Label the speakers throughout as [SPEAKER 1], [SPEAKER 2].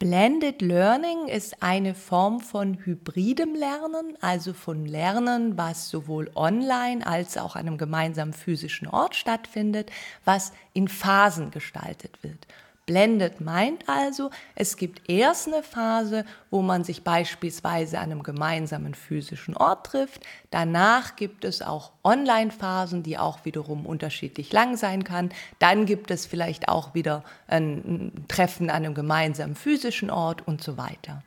[SPEAKER 1] Blended Learning ist eine Form von hybridem Lernen, also von Lernen, was sowohl online als auch an einem gemeinsamen physischen Ort stattfindet, was in Phasen gestaltet wird. Blendet meint also, es gibt erst eine Phase, wo man sich beispielsweise an einem gemeinsamen physischen Ort trifft. Danach gibt es auch Online-Phasen, die auch wiederum unterschiedlich lang sein kann. Dann gibt es vielleicht auch wieder ein Treffen an einem gemeinsamen physischen Ort und so weiter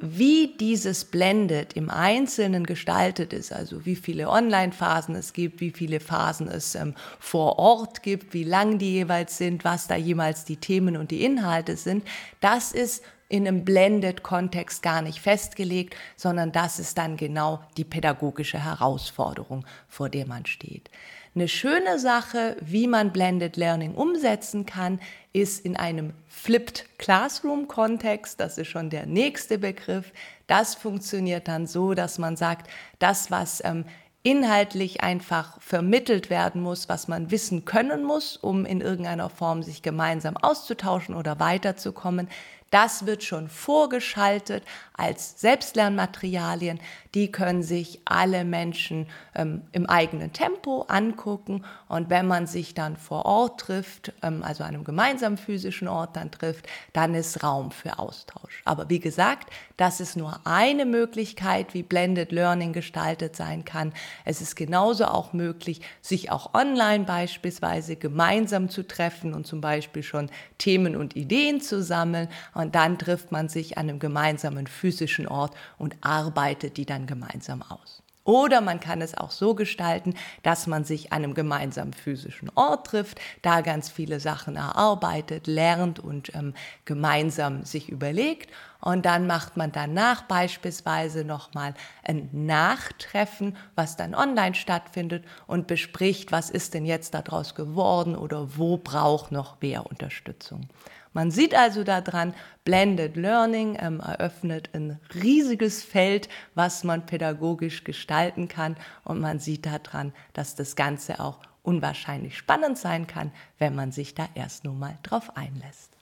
[SPEAKER 1] wie dieses Blended im Einzelnen gestaltet ist, also wie viele Online-Phasen es gibt, wie viele Phasen es ähm, vor Ort gibt, wie lang die jeweils sind, was da jemals die Themen und die Inhalte sind, das ist in einem Blended-Kontext gar nicht festgelegt, sondern das ist dann genau die pädagogische Herausforderung, vor der man steht. Eine schöne Sache, wie man Blended Learning umsetzen kann, ist in einem Flipped Classroom Kontext, das ist schon der nächste Begriff. Das funktioniert dann so, dass man sagt, das, was ähm, inhaltlich einfach vermittelt werden muss, was man wissen können muss, um in irgendeiner Form sich gemeinsam auszutauschen oder weiterzukommen, das wird schon vorgeschaltet als Selbstlernmaterialien. Die können sich alle Menschen ähm, im eigenen Tempo angucken. Und wenn man sich dann vor Ort trifft, ähm, also einem gemeinsamen physischen Ort dann trifft, dann ist Raum für Austausch. Aber wie gesagt, das ist nur eine Möglichkeit, wie Blended Learning gestaltet sein kann. Es ist genauso auch möglich, sich auch online beispielsweise gemeinsam zu treffen und zum Beispiel schon Themen und Ideen zu sammeln und dann trifft man sich an einem gemeinsamen physischen Ort und arbeitet die dann gemeinsam aus. Oder man kann es auch so gestalten, dass man sich an einem gemeinsamen physischen Ort trifft, da ganz viele Sachen erarbeitet, lernt und ähm, gemeinsam sich überlegt. Und dann macht man danach beispielsweise nochmal ein Nachtreffen, was dann online stattfindet und bespricht, was ist denn jetzt daraus geworden oder wo braucht noch mehr Unterstützung. Man sieht also daran, Blended Learning ähm, eröffnet ein riesiges Feld, was man pädagogisch gestalten kann. Und man sieht daran, dass das Ganze auch unwahrscheinlich spannend sein kann, wenn man sich da erst nur mal drauf einlässt.